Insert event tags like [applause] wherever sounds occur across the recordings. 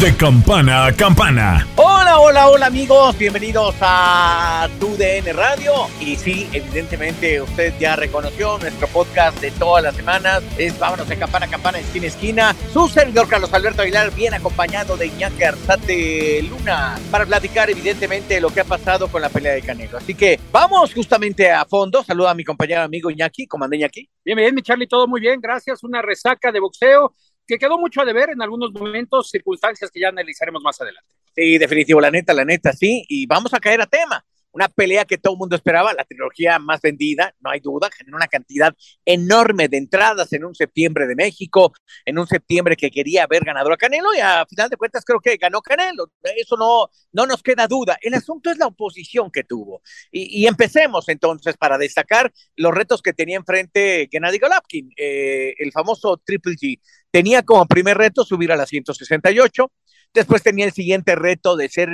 De campana a campana. Hola, hola, hola amigos, bienvenidos a TUDN Radio. Y sí, evidentemente usted ya reconoció nuestro podcast de todas las semanas. Es Vámonos de campana a campana, esquina a esquina. Su servidor Carlos Alberto Aguilar, bien acompañado de Iñaki Arzate Luna, para platicar evidentemente lo que ha pasado con la pelea de Canelo. Así que vamos justamente a fondo. Saluda a mi compañero amigo Iñaki, comandante Iñaki. Bien, bien, mi Charlie, todo muy bien, gracias. Una resaca de boxeo que quedó mucho a deber en algunos momentos, circunstancias que ya analizaremos más adelante. Sí, definitivo, la neta, la neta, sí. Y vamos a caer a tema. Una pelea que todo el mundo esperaba, la trilogía más vendida, no hay duda, generó una cantidad enorme de entradas en un septiembre de México, en un septiembre que quería ver ganador a Canelo y a final de cuentas creo que ganó Canelo. Eso no, no nos queda duda. El asunto es la oposición que tuvo. Y, y empecemos entonces para destacar los retos que tenía enfrente Gennady Golovkin, eh, el famoso Triple G. Tenía como primer reto subir a la 168. Después tenía el siguiente reto de ser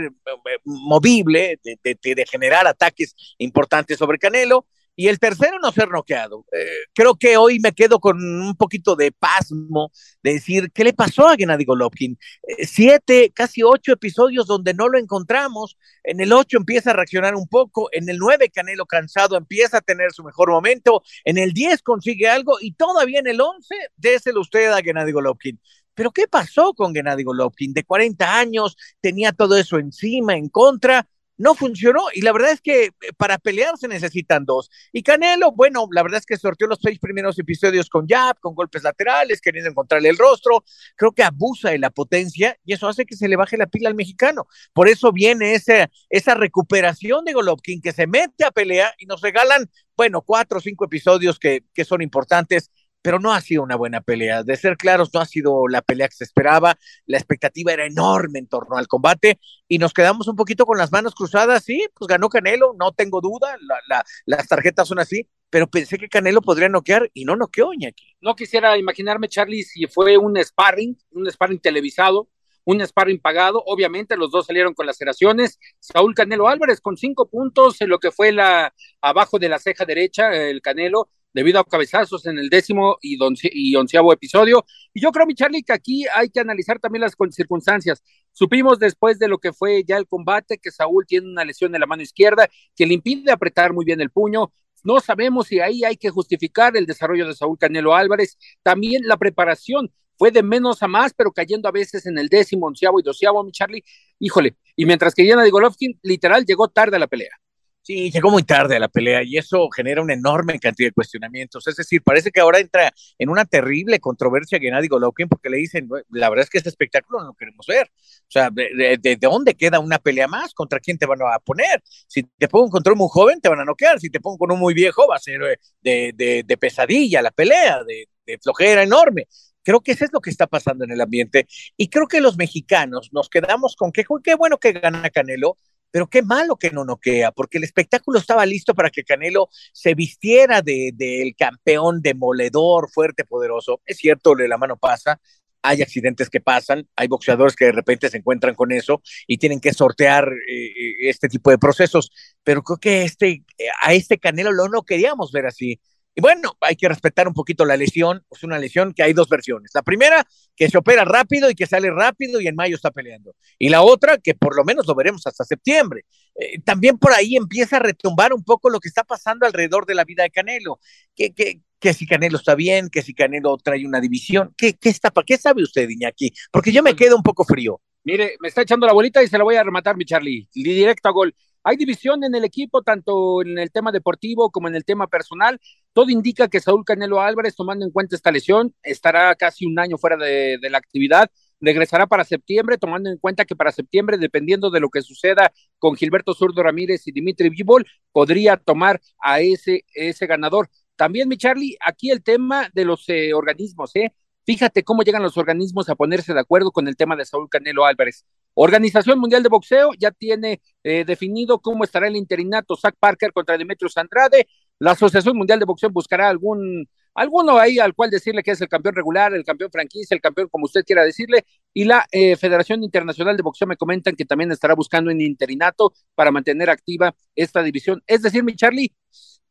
movible, de, de, de generar ataques importantes sobre Canelo. Y el tercero, no ser noqueado. Eh, creo que hoy me quedo con un poquito de pasmo de decir, ¿qué le pasó a Gennady Golovkin? Eh, siete, casi ocho episodios donde no lo encontramos. En el ocho empieza a reaccionar un poco. En el nueve, Canelo cansado empieza a tener su mejor momento. En el diez consigue algo. Y todavía en el once, déselo usted a Gennady Golovkin. Pero ¿qué pasó con Gennady Golovkin? De 40 años, tenía todo eso encima, en contra, no funcionó y la verdad es que eh, para pelear se necesitan dos. Y Canelo, bueno, la verdad es que sorteó los seis primeros episodios con jab, con golpes laterales, queriendo encontrarle el rostro. Creo que abusa de la potencia y eso hace que se le baje la pila al mexicano. Por eso viene esa, esa recuperación de Golovkin que se mete a pelea y nos regalan, bueno, cuatro o cinco episodios que, que son importantes pero no ha sido una buena pelea. De ser claros, no ha sido la pelea que se esperaba. La expectativa era enorme en torno al combate y nos quedamos un poquito con las manos cruzadas. Sí, pues ganó Canelo, no tengo duda. La, la, las tarjetas son así, pero pensé que Canelo podría noquear y no noqueó, Iñaki. No quisiera imaginarme, Charlie, si fue un sparring, un sparring televisado, un sparring pagado. Obviamente, los dos salieron con laceraciones. Saúl Canelo Álvarez con cinco puntos en lo que fue la abajo de la ceja derecha, el Canelo debido a cabezazos en el décimo y, onceavo episodio. Y yo creo, mi Charlie, que aquí hay que analizar también las circunstancias. Supimos después de lo que fue ya el combate que Saúl tiene una lesión en la mano izquierda que le impide apretar muy bien el puño. No sabemos si ahí hay que justificar el desarrollo de Saúl Canelo Álvarez. También la preparación fue de menos a más, pero cayendo a veces en el décimo, onceavo y doceavo, mi Charlie. Híjole, y mientras que Yana de Golovkin, literal, llegó tarde a la pelea. Sí, llegó muy tarde a la pelea y eso genera una enorme cantidad de cuestionamientos. Es decir, parece que ahora entra en una terrible controversia Gennady Golovkin porque le dicen, la verdad es que este espectáculo no lo queremos ver. O sea, ¿de, de, de dónde queda una pelea más? ¿Contra quién te van a poner? Si te pongo contra un muy joven, te van a noquear. Si te pongo con un muy viejo, va a ser de, de, de pesadilla la pelea, de, de flojera enorme. Creo que eso es lo que está pasando en el ambiente. Y creo que los mexicanos nos quedamos con que qué bueno que gana Canelo, pero qué malo que no noquea, porque el espectáculo estaba listo para que Canelo se vistiera del de, campeón demoledor, fuerte, poderoso. Es cierto, la mano pasa, hay accidentes que pasan, hay boxeadores que de repente se encuentran con eso y tienen que sortear eh, este tipo de procesos, pero creo que este, a este Canelo lo no queríamos ver así. Y bueno, hay que respetar un poquito la lesión. Es una lesión que hay dos versiones. La primera, que se opera rápido y que sale rápido y en mayo está peleando. Y la otra, que por lo menos lo veremos hasta septiembre. Eh, también por ahí empieza a retumbar un poco lo que está pasando alrededor de la vida de Canelo. Que, que, que si Canelo está bien, que si Canelo trae una división. ¿Qué, qué, está, ¿Qué sabe usted, Iñaki? Porque yo me quedo un poco frío. Mire, me está echando la bolita y se la voy a rematar, mi Charlie. Directo a gol. Hay división en el equipo, tanto en el tema deportivo como en el tema personal. Todo indica que Saúl Canelo Álvarez, tomando en cuenta esta lesión, estará casi un año fuera de, la actividad. regresará para septiembre, tomando en cuenta que para septiembre, dependiendo de lo que suceda con Gilberto Zurdo Ramírez y Dimitri Vivol, podría tomar a ese, ese ganador. También, mi Charlie, aquí el tema de los eh, organismos, ¿eh? Fíjate cómo llegan los organismos a ponerse de acuerdo con el tema de Saúl Canelo Álvarez. Organización Mundial de Boxeo ya tiene eh, definido cómo estará el interinato Zach Parker contra Demetrius Andrade. La Asociación Mundial de Boxeo buscará algún alguno ahí al cual decirle que es el campeón regular, el campeón franquicia, el campeón como usted quiera decirle, y la eh, Federación Internacional de Boxeo me comentan que también estará buscando un interinato para mantener activa esta división. Es decir, mi Charlie,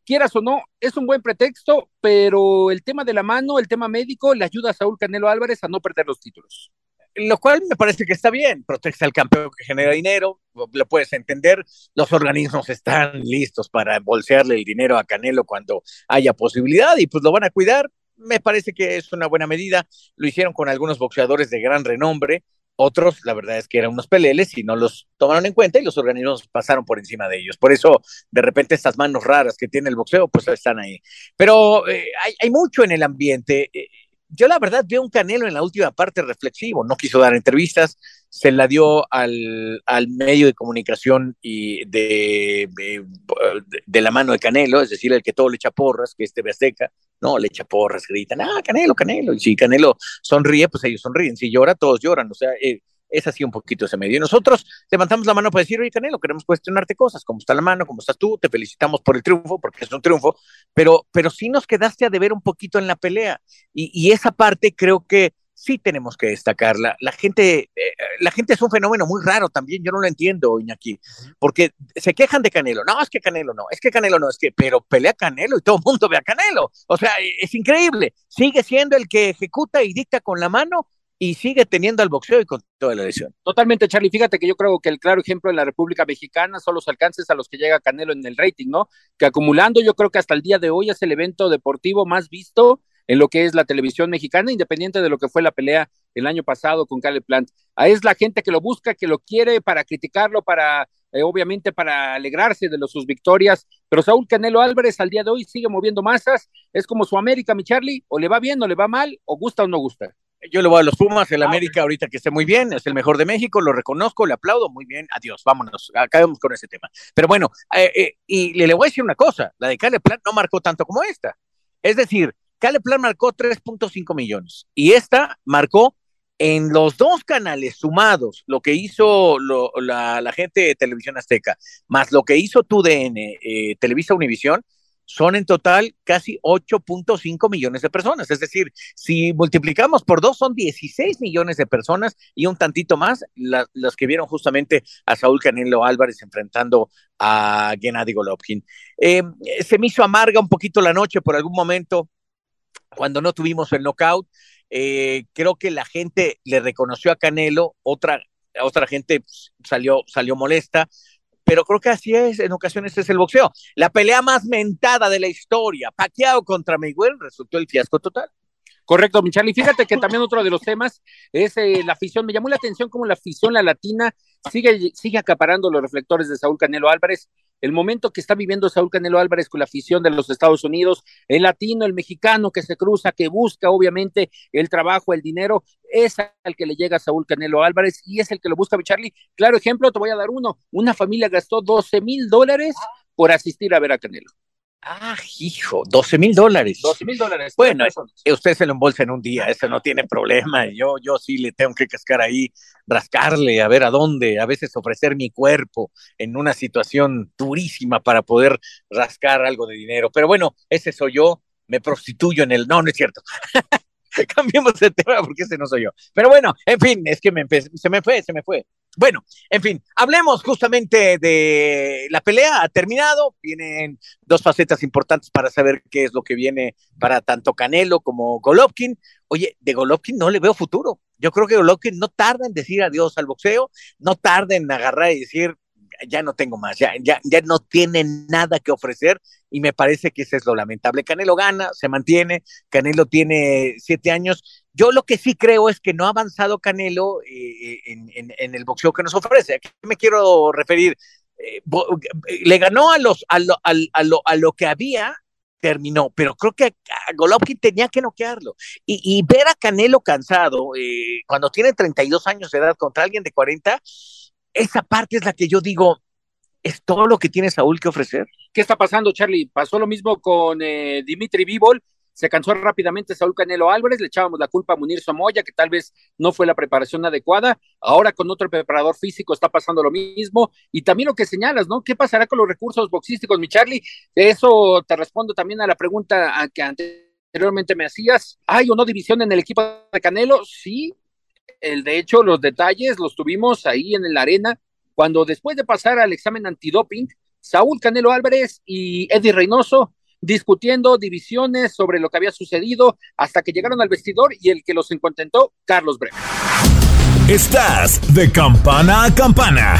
quieras o no, es un buen pretexto, pero el tema de la mano, el tema médico, le ayuda a Saúl Canelo Álvarez a no perder los títulos lo cual me parece que está bien, protege al campeón que genera dinero, lo puedes entender, los organismos están listos para bolsearle el dinero a Canelo cuando haya posibilidad y pues lo van a cuidar, me parece que es una buena medida, lo hicieron con algunos boxeadores de gran renombre, otros, la verdad es que eran unos peleles y no los tomaron en cuenta y los organismos pasaron por encima de ellos. Por eso, de repente, estas manos raras que tiene el boxeo, pues están ahí. Pero eh, hay, mucho en el ambiente. Eh, yo la verdad veo un Canelo en la última parte reflexivo, no quiso dar entrevistas, se la dio al, al medio de comunicación y de, de, la mano de Canelo, es decir, el que todo le echa porras, que es TV Azteca, no, le echa porras, gritan, ah, Canelo, Canelo, y si Canelo sonríe, pues ellos sonríen, si llora, todos lloran, o sea, eh, es así un poquito ese medio. Y nosotros levantamos la mano para decir, oye, Canelo, queremos cuestionarte cosas, cómo está la mano, cómo estás tú, te felicitamos por el triunfo, porque es un triunfo, pero, pero sí nos quedaste a deber un poquito en la pelea. Y, y esa parte creo que sí tenemos que destacarla. La gente, eh, la gente es un fenómeno muy raro también, yo no lo entiendo, Iñaki, porque se quejan de Canelo. No, es que Canelo no, es que Canelo no, es que, pero pelea Canelo y todo el mundo ve a Canelo. O sea, es increíble. Sigue siendo el que ejecuta y dicta con la mano y sigue teniendo al boxeo y con toda la lesión. Totalmente, Charlie. Fíjate que yo creo que el claro ejemplo en la República Mexicana son los alcances a los que llega Canelo en el rating, ¿no? Que acumulando, yo creo que hasta el día de hoy es el evento deportivo más visto en lo que es la televisión mexicana, independiente de lo que fue la pelea el año pasado con Caleb Plant. Es la gente que lo busca, que lo quiere para criticarlo, para eh, obviamente para alegrarse de sus victorias, pero Saúl Canelo Álvarez al día de hoy sigue moviendo masas, es como su América, mi Charlie, o le va bien o le va mal, o gusta o no gusta. Yo le voy a los Pumas, el ah, América ahorita que esté muy bien, es el mejor de México, lo reconozco, le aplaudo, muy bien, adiós, vámonos, acabemos con ese tema. Pero bueno, eh, eh, y le, le, voy a decir una cosa, la de Cale Plan no marcó tanto como esta. Es decir, Cale Plan marcó 3.5 millones y esta marcó en los dos canales sumados, lo que hizo lo, la, la, gente de Televisión Azteca, más lo que hizo TUDN, eh, Televisa Univisión, son en total casi 8.5 millones de personas. Es decir, si multiplicamos por dos, son 16 millones de personas y un tantito más la, las que vieron justamente a Saúl Canelo Álvarez enfrentando a Gennady Golovkin. Eh, se me hizo amarga un poquito la noche por algún momento cuando no tuvimos el knockout. Eh, creo que la gente le reconoció a Canelo, otra, otra gente salió, salió molesta pero creo que así es, en ocasiones es el boxeo. La pelea más mentada de la historia, Pacquiao contra Mayweather, resultó el fiasco total. Correcto, Michal. Y fíjate que también otro de los temas es eh, la afición. Me llamó la atención cómo la afición, la latina, sigue, sigue acaparando los reflectores de Saúl Canelo Álvarez el momento que está viviendo Saúl Canelo Álvarez con la afición de los Estados Unidos, el latino, el mexicano que se cruza, que busca obviamente el trabajo, el dinero, es al que le llega Saúl Canelo Álvarez y es el que lo busca, Charlie. Claro ejemplo, te voy a dar uno. Una familia gastó 12 mil dólares por asistir a ver a Canelo. Ah, hijo, 12 mil dólares. 12 mil dólares. Bueno, eh, usted se lo embolsa en un día, eso no tiene problema. Yo, yo sí le tengo que cascar ahí, rascarle, a ver a dónde, a veces ofrecer mi cuerpo en una situación durísima para poder rascar algo de dinero. Pero bueno, ese soy yo, me prostituyo en el. No, no es cierto. [laughs] [laughs] Cambiemos de tema porque ese no soy yo. Pero bueno, en fin, es que me se me fue, se me fue. Bueno, en fin, hablemos justamente de la pelea. Ha terminado. Vienen dos facetas importantes para saber qué es lo que viene para tanto Canelo como Golovkin. Oye, de Golovkin no le veo futuro. Yo creo que Golovkin no tarda en decir adiós al boxeo, no tarda en agarrar y decir, ya no tengo más, ya, ya, ya no tiene nada que ofrecer y me parece que eso es lo lamentable. Canelo gana, se mantiene, Canelo tiene siete años. Yo lo que sí creo es que no ha avanzado Canelo eh, en, en, en, el boxeo que nos ofrece. ¿A qué me quiero referir? Eh, le ganó a, los, a, lo, a, lo, a lo que había terminó, pero creo que a Golovkin tenía que noquearlo. Y, ver a Canelo cansado eh, cuando tiene 32 años de edad contra alguien de 40, esa parte es la que yo digo, ¿es todo lo que tiene Saúl que ofrecer? ¿Qué está pasando, Charlie? Pasó lo mismo con eh, Dimitri Vivol, se cansó rápidamente Saúl Canelo Álvarez, le echábamos la culpa a Munir Somoya, que tal vez no fue la preparación adecuada. Ahora con otro preparador físico está pasando lo mismo. Y también lo que señalas, ¿no? ¿Qué pasará con los recursos boxísticos, mi Charlie? Eso te respondo también a la pregunta que anteriormente me hacías. ¿Hay o no división en el equipo de Canelo? Sí. El, de hecho, los detalles los tuvimos ahí en la arena, cuando después de pasar al examen antidoping, Saúl Canelo Álvarez y Eddie Reynoso discutiendo divisiones sobre lo que había sucedido hasta que llegaron al vestidor y el que los encontentó, Carlos Bremer. Estás de campana a campana.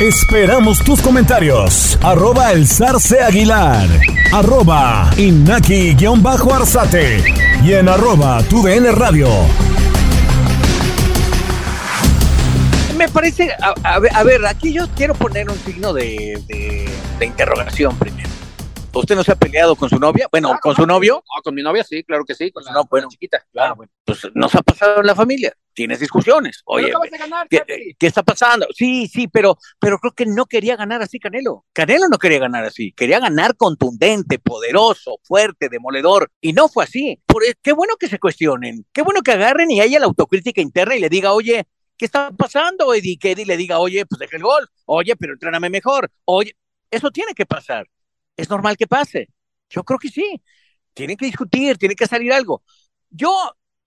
Esperamos tus comentarios. Arroba el zarce aguilar. Arroba inaki-arzate. Y en arroba tu radio. Me parece, a, ver, aquí yo quiero poner un signo de interrogación primero. ¿Usted no se ha peleado con su novia? Bueno, ¿con su novio? No, con mi novia sí, claro que sí, con la, no, bueno, chiquita. Claro. Ah, bueno, pues nos ha pasado en la familia. Tienes discusiones. Oye, ¿qué, está pasando? Sí, sí, pero, pero creo que no quería ganar así Canelo. Canelo no quería ganar así. Quería ganar contundente, poderoso, fuerte, demoledor. Y no fue así. Por, e, qué bueno que se cuestionen. Qué bueno que agarren y haya la autocrítica interna y le diga, oye, ¿qué está pasando, Eddie? Que Eddie le diga, oye, pues deja el gol. Oye, pero entréname mejor. Oye, eso tiene que pasar es normal que pase. Yo creo que sí. Tienen que discutir, tiene que salir algo. Yo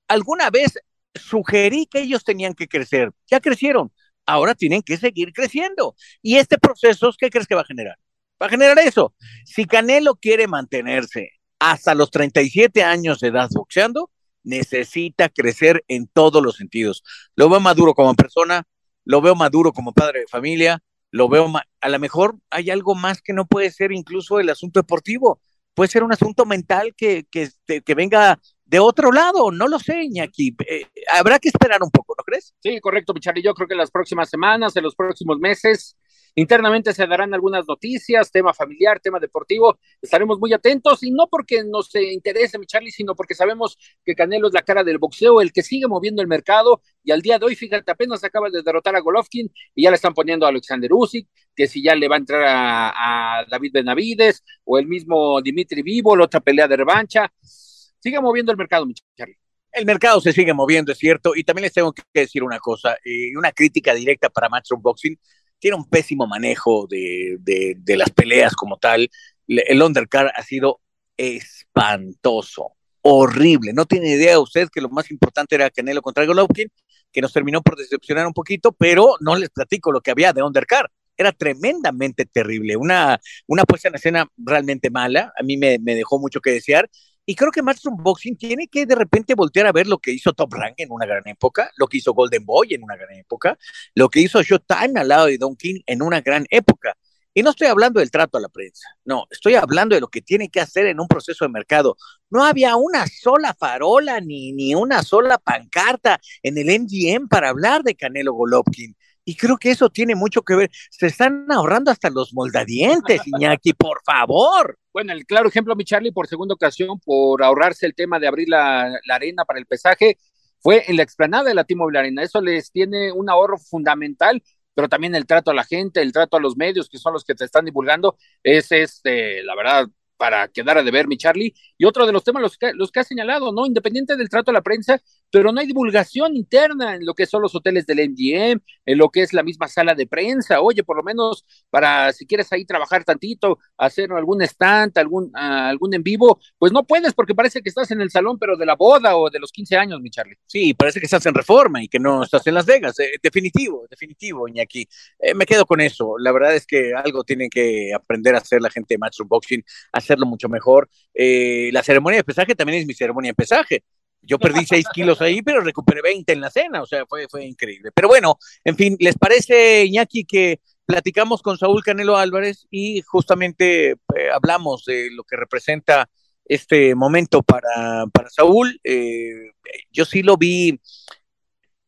alguna vez sugerí que ellos tenían que crecer. Ya crecieron. Ahora tienen que seguir creciendo. Y este proceso, ¿qué crees que va a generar? Va a generar eso. Si Canelo quiere mantenerse hasta los 37 años de edad boxeando, necesita crecer en todos los sentidos. Lo veo maduro como persona, lo veo maduro como padre de familia, lo veo, a lo mejor hay algo más que no puede ser incluso el asunto deportivo, puede ser un asunto mental que, que, este, que venga de otro lado, no lo sé, Iñaki. Eh, habrá que esperar un poco, ¿no crees? Sí, correcto, Michari. Yo creo que en las próximas semanas, en los próximos meses, Internamente se darán algunas noticias, tema familiar, tema deportivo. Estaremos muy atentos y no porque nos interese, mi Charlie, sino porque sabemos que Canelo es la cara del boxeo, el que sigue moviendo el mercado. Y al día de hoy, fíjate, apenas acaba de derrotar a Golovkin y ya le están poniendo a Alexander Usyk, que si ya le va a entrar a, David Benavides o el mismo Dimitri Vivo, la otra pelea de revancha. Sigue moviendo el mercado, mi Charlie. El mercado se sigue moviendo, es cierto, y también les tengo que decir una cosa, eh, una crítica directa para Matchroom Boxing tiene un pésimo manejo de, de, las peleas como tal. El undercard ha sido espantoso, horrible. No tiene idea usted que lo más importante era Canelo contra Golovkin, que nos terminó por decepcionar un poquito, pero no les platico lo que había de undercard. Era tremendamente terrible, una, una puesta en escena realmente mala, a mí me, me dejó mucho que desear, y creo que Matchroom Boxing tiene que de repente voltear a ver lo que hizo Top Rank en una gran época, lo que hizo Golden Boy en una gran época, lo que hizo Showtime al lado de Don King en una gran época. Y no estoy hablando del trato a la prensa, no, estoy hablando de lo que tiene que hacer en un proceso de mercado. No había una sola farola ni, ni una sola pancarta en el MGM para hablar de Canelo Golovkin. Y creo que eso tiene mucho que ver. Se están ahorrando hasta los moldadientes, [laughs] Iñaki, por favor. Bueno, el claro ejemplo, mi Charlie, por segunda ocasión, por ahorrarse el tema de abrir la, la arena para el pesaje, fue en la explanada de la T-Mobile Arena. Eso les tiene un ahorro fundamental pero también el trato a la gente, el trato a los medios, que son los que te están divulgando, es este, la verdad, para quedar a deber, mi Charlie. Y otro de los temas, los que, los que ha señalado, ¿no? Independiente del trato a la prensa, pero no hay divulgación interna en lo que son los hoteles del MGM, en lo que es la misma sala de prensa. Oye, por lo menos para si quieres ahí trabajar tantito, hacer algún stand, algún, uh, algún en vivo, pues no puedes porque parece que estás en el salón, pero de la boda o de los 15 años, mi Charlie. Sí, parece que estás en reforma y que no estás en Las Vegas. Eh, definitivo, definitivo, Iñaki. Eh, me quedo con eso. La verdad es que algo tiene que aprender a hacer la gente de Matchroom Boxing, hacerlo mucho mejor. Eh, la ceremonia de pesaje también es mi ceremonia de pesaje yo perdí 6 kilos ahí, pero recuperé 20 en la cena, o sea, fue, fue increíble. Pero bueno, en fin, ¿les parece, Iñaki, que platicamos con Saúl Canelo Álvarez y justamente eh, hablamos de lo que representa este momento para, para Saúl? Eh, yo sí lo vi,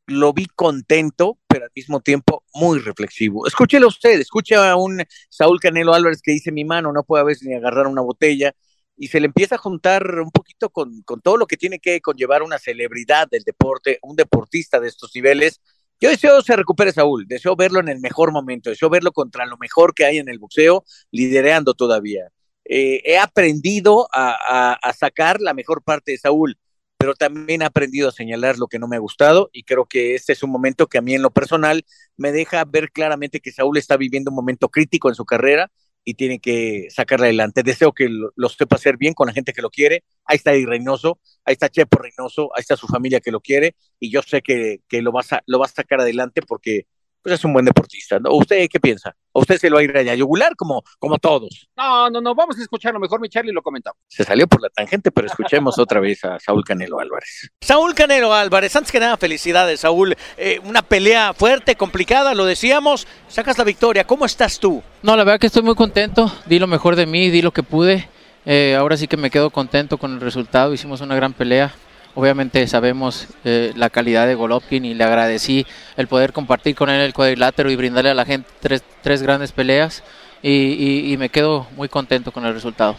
lo vi contento, pero al mismo tiempo muy reflexivo. Escúchelo usted, escuche a un Saúl Canelo Álvarez que dice mi mano no puede a ni agarrar una botella y se le empieza a juntar un poquito con, todo lo que tiene que conllevar una celebridad del deporte, un deportista de estos niveles. Yo deseo se recupere Saúl, deseo verlo en el mejor momento, deseo verlo contra lo mejor que hay en el boxeo, lidereando todavía. Eh, he aprendido a, sacar la mejor parte de Saúl, pero también he aprendido a señalar lo que no me ha gustado y creo que este es un momento que a mí en lo personal me deja ver claramente que Saúl está viviendo un momento crítico en su carrera y tiene que sacarla adelante. Deseo que lo, sepa hacer bien con la gente que lo quiere. Ahí está Eddie Reynoso, ahí está Chepo Reynoso, ahí está su familia que lo quiere y yo sé que, que lo, va a, lo va a sacar adelante porque pues es un buen deportista. ¿no? ¿Usted qué piensa? ¿A usted se lo va a ir a yugular como, como todos? No, no, no, vamos a escucharlo mejor, mi Charlie, lo comentamos. Se salió por la tangente, pero escuchemos otra vez a Saúl Canelo Álvarez. Saúl Canelo Álvarez, antes que nada, felicidades, Saúl. Eh, una pelea fuerte, complicada, lo decíamos, sacas la victoria. ¿Cómo estás tú? No, la verdad que estoy muy contento, di lo mejor de mí, di lo que pude. Eh, ahora sí que me quedo contento con el resultado, hicimos una gran pelea. Obviamente sabemos eh, la calidad de Golovkin y le agradecí el poder compartir con él el cuadrilátero y brindarle a la gente tres, tres grandes peleas y, y, y, me quedo muy contento con el resultado.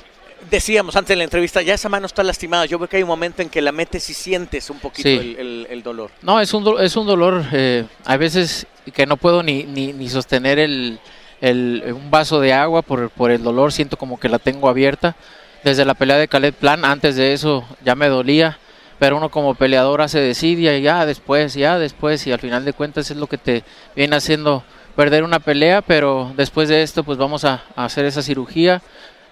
Decíamos antes de la entrevista, ya esa mano está lastimada. Yo veo que hay un momento en que la metes y sientes un poquito sí. el, el, el, dolor. No, es un, es un dolor, eh, a veces que no puedo ni, ni, ni sostener el, un vaso de agua por, por el dolor, siento como que la tengo abierta. Desde la pelea de Caleb Plan, antes de eso ya me dolía pero uno como peleador hace desidia y ya después, ya después, y al final de cuentas es lo que te viene haciendo perder una pelea, pero después de esto pues vamos a, a hacer esa cirugía,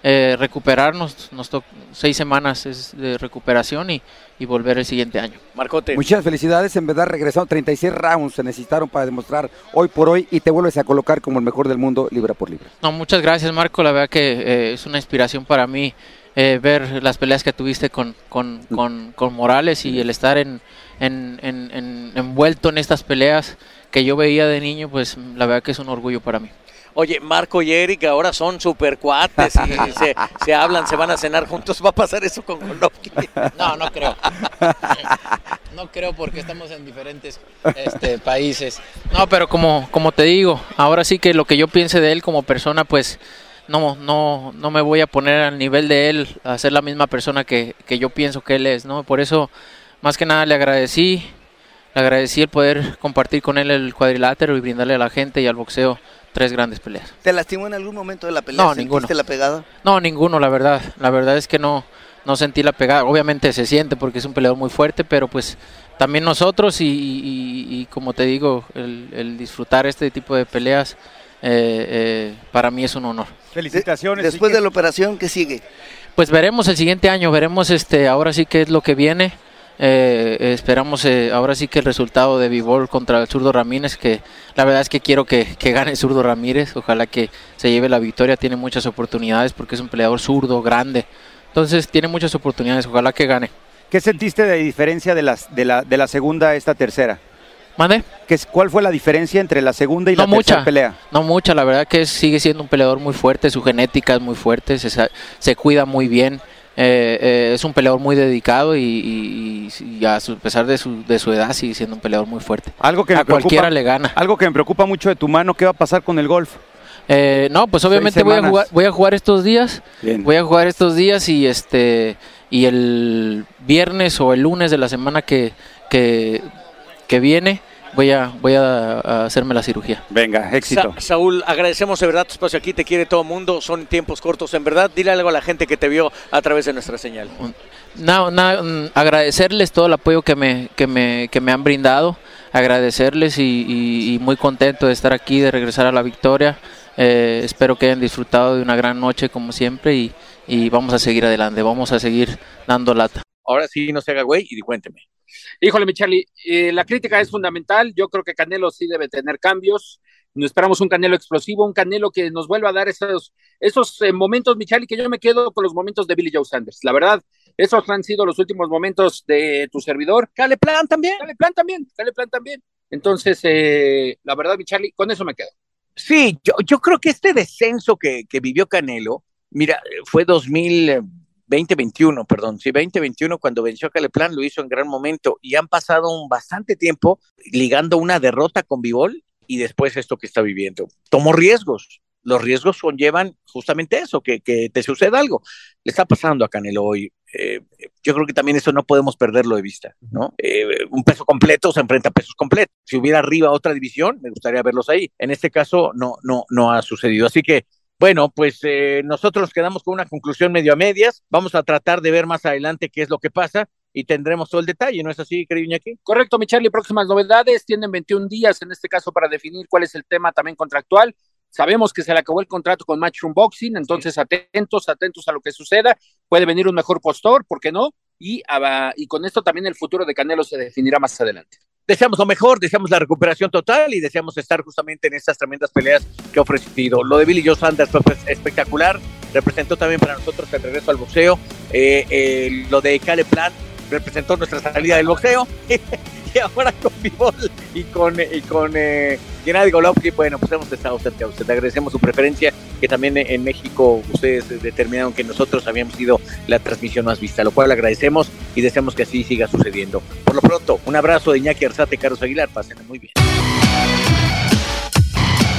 eh, recuperarnos, nos tocó seis semanas es de recuperación y, y, volver el siguiente año. Marcote. Muchas felicidades, en verdad regresaron 36 rounds, se necesitaron para demostrar hoy por hoy y te vuelves a colocar como el mejor del mundo libra por libra. No, muchas gracias Marco, la verdad que eh, es una inspiración para mí eh, ver las peleas que tuviste con, con, con, con Morales y el estar en, en, en, envuelto en estas peleas que yo veía de niño, pues la verdad que es un orgullo para mí. Oye, Marco y Eric ahora son super cuates y [laughs] se, se, hablan, se van a cenar juntos. ¿Va a pasar eso con Golovkin? No, no creo. No creo porque estamos en diferentes este, países. No, pero como, como te digo, ahora sí que lo que yo piense de él como persona, pues no, no, no me voy a poner al nivel de él a ser la misma persona que, que yo pienso que él es, ¿no? Por eso, más que nada, le agradecí, le agradecí el poder compartir con él el cuadrilátero y brindarle a la gente y al boxeo tres grandes peleas. ¿Te lastimó en algún momento de la pelea? No, ninguno. la pegada? No, ninguno, la verdad. La verdad es que no, no sentí la pegada. Obviamente se siente porque es un peleador muy fuerte, pero pues también nosotros y, y, y como te digo, el, el disfrutar este tipo de peleas eh, eh, para mí es un honor. Felicitaciones. De, después de la operación, ¿qué sigue? Pues veremos el siguiente año, veremos este, ahora sí qué es lo que viene. Eh, esperamos eh, ahora sí que el resultado de Vivol contra el zurdo Ramírez, que la verdad es que quiero que, que gane el zurdo Ramírez, ojalá que se lleve la victoria, tiene muchas oportunidades porque es un peleador zurdo, grande, entonces tiene muchas oportunidades, ojalá que gane. ¿Qué sentiste de diferencia de, las, de, la, de la segunda a esta tercera? ¿Mande? ¿Qué es- ¿Cuál fue la diferencia entre la segunda y la No tercera mucha. pelea? No mucha, la verdad que sigue siendo un peleador muy fuerte, su genética es muy fuerte, se, se cuida muy bien, eh, eh, es un peleador muy dedicado y, y- y- y a su- pesar de su, de su edad sigue siendo un peleador muy fuerte. Algo que a preocupa, cualquiera le gana. Algo que me preocupa mucho de tu mano, ¿qué va a pasar con el golf? Eh, no, pues obviamente voy a, jugar, voy a jugar estos días, Bien. voy a jugar estos días y este y el viernes o el lunes de la semana que, que, que viene voy a voy a, a hacerme la cirugía. Venga, éxito. Sa- Saúl, agradecemos de verdad tu espacio aquí, te quiere todo el mundo, son tiempos cortos, en verdad, dile algo a la gente que te vio a través de nuestra señal. Na- na- mm, agradecerles todo el apoyo que me, que me, que me han brindado, agradecerles y, y- y muy contento de estar aquí, de regresar a la victoria. Eh, espero que hayan disfrutado de una gran noche como siempre y, y vamos a seguir adelante, vamos a seguir dando lata. Ahora sí, no se haga güey y cuénteme. Híjole, mi Charlie, eh, la crítica es fundamental. Yo creo que Canelo sí debe tener cambios. No esperamos un Canelo explosivo, un Canelo que nos vuelva a dar esos, esos eh, momentos, mi Charlie, que yo me quedo con los momentos de Billy Joe Sanders. La verdad, esos han sido los últimos momentos de tu servidor. Cale Plan también. Cale Plan también, Cale Plan también. Entonces, eh, la verdad, mi Charlie, con eso me quedo. Sí, yo, yo creo que este descenso que, que vivió Canelo, mira, fue 2020-21, perdón, sí, 2021 cuando venció a Caleplan, lo hizo en gran momento y han pasado un bastante tiempo ligando una derrota con Bivol y después esto que está viviendo. Tomó riesgos, los riesgos conllevan justamente eso, que, que te suceda algo. Le está pasando a Canelo hoy. Eh, yo creo que también eso no podemos perderlo de vista, ¿no? Eh, un peso completo se enfrenta a pesos completos. Si hubiera arriba otra división, me gustaría verlos ahí. En este caso no, no, no ha sucedido. Así que, bueno, pues eh, nosotros nos quedamos con una conclusión medio a medias. Vamos a tratar de ver más adelante qué es lo que pasa y tendremos todo el detalle, ¿no es así, querido Iñaki? Correcto, mi Charlie, próximas novedades. Tienen 21 días en este caso para definir cuál es el tema también contractual. Sabemos que se le acabó el contrato con Matchroom Boxing, entonces atentos, atentos a lo que suceda. Puede venir un mejor postor, ¿por qué no? Y, ah, y con esto también el futuro de Canelo se definirá más adelante. Deseamos lo mejor, deseamos la recuperación total y deseamos estar justamente en estas tremendas peleas que ha ofrecido. Lo de Billy Joe Sanders fue pues, espectacular, representó también para nosotros el regreso al boxeo. Eh, eh, lo de Cale Plan representó nuestra salida del boxeo. [laughs] [laughs] y ahora con Bivol y con, y con eh, Gennady Golovkin, bueno, pues hemos estado cerca de. Agradecemos su preferencia, que también en México ustedes determinaron que nosotros habíamos sido la transmisión más vista, lo cual agradecemos y deseamos que así siga sucediendo. Por lo pronto, un abrazo de Iñaki Arzate, Carlos Aguilar, pásenla muy bien.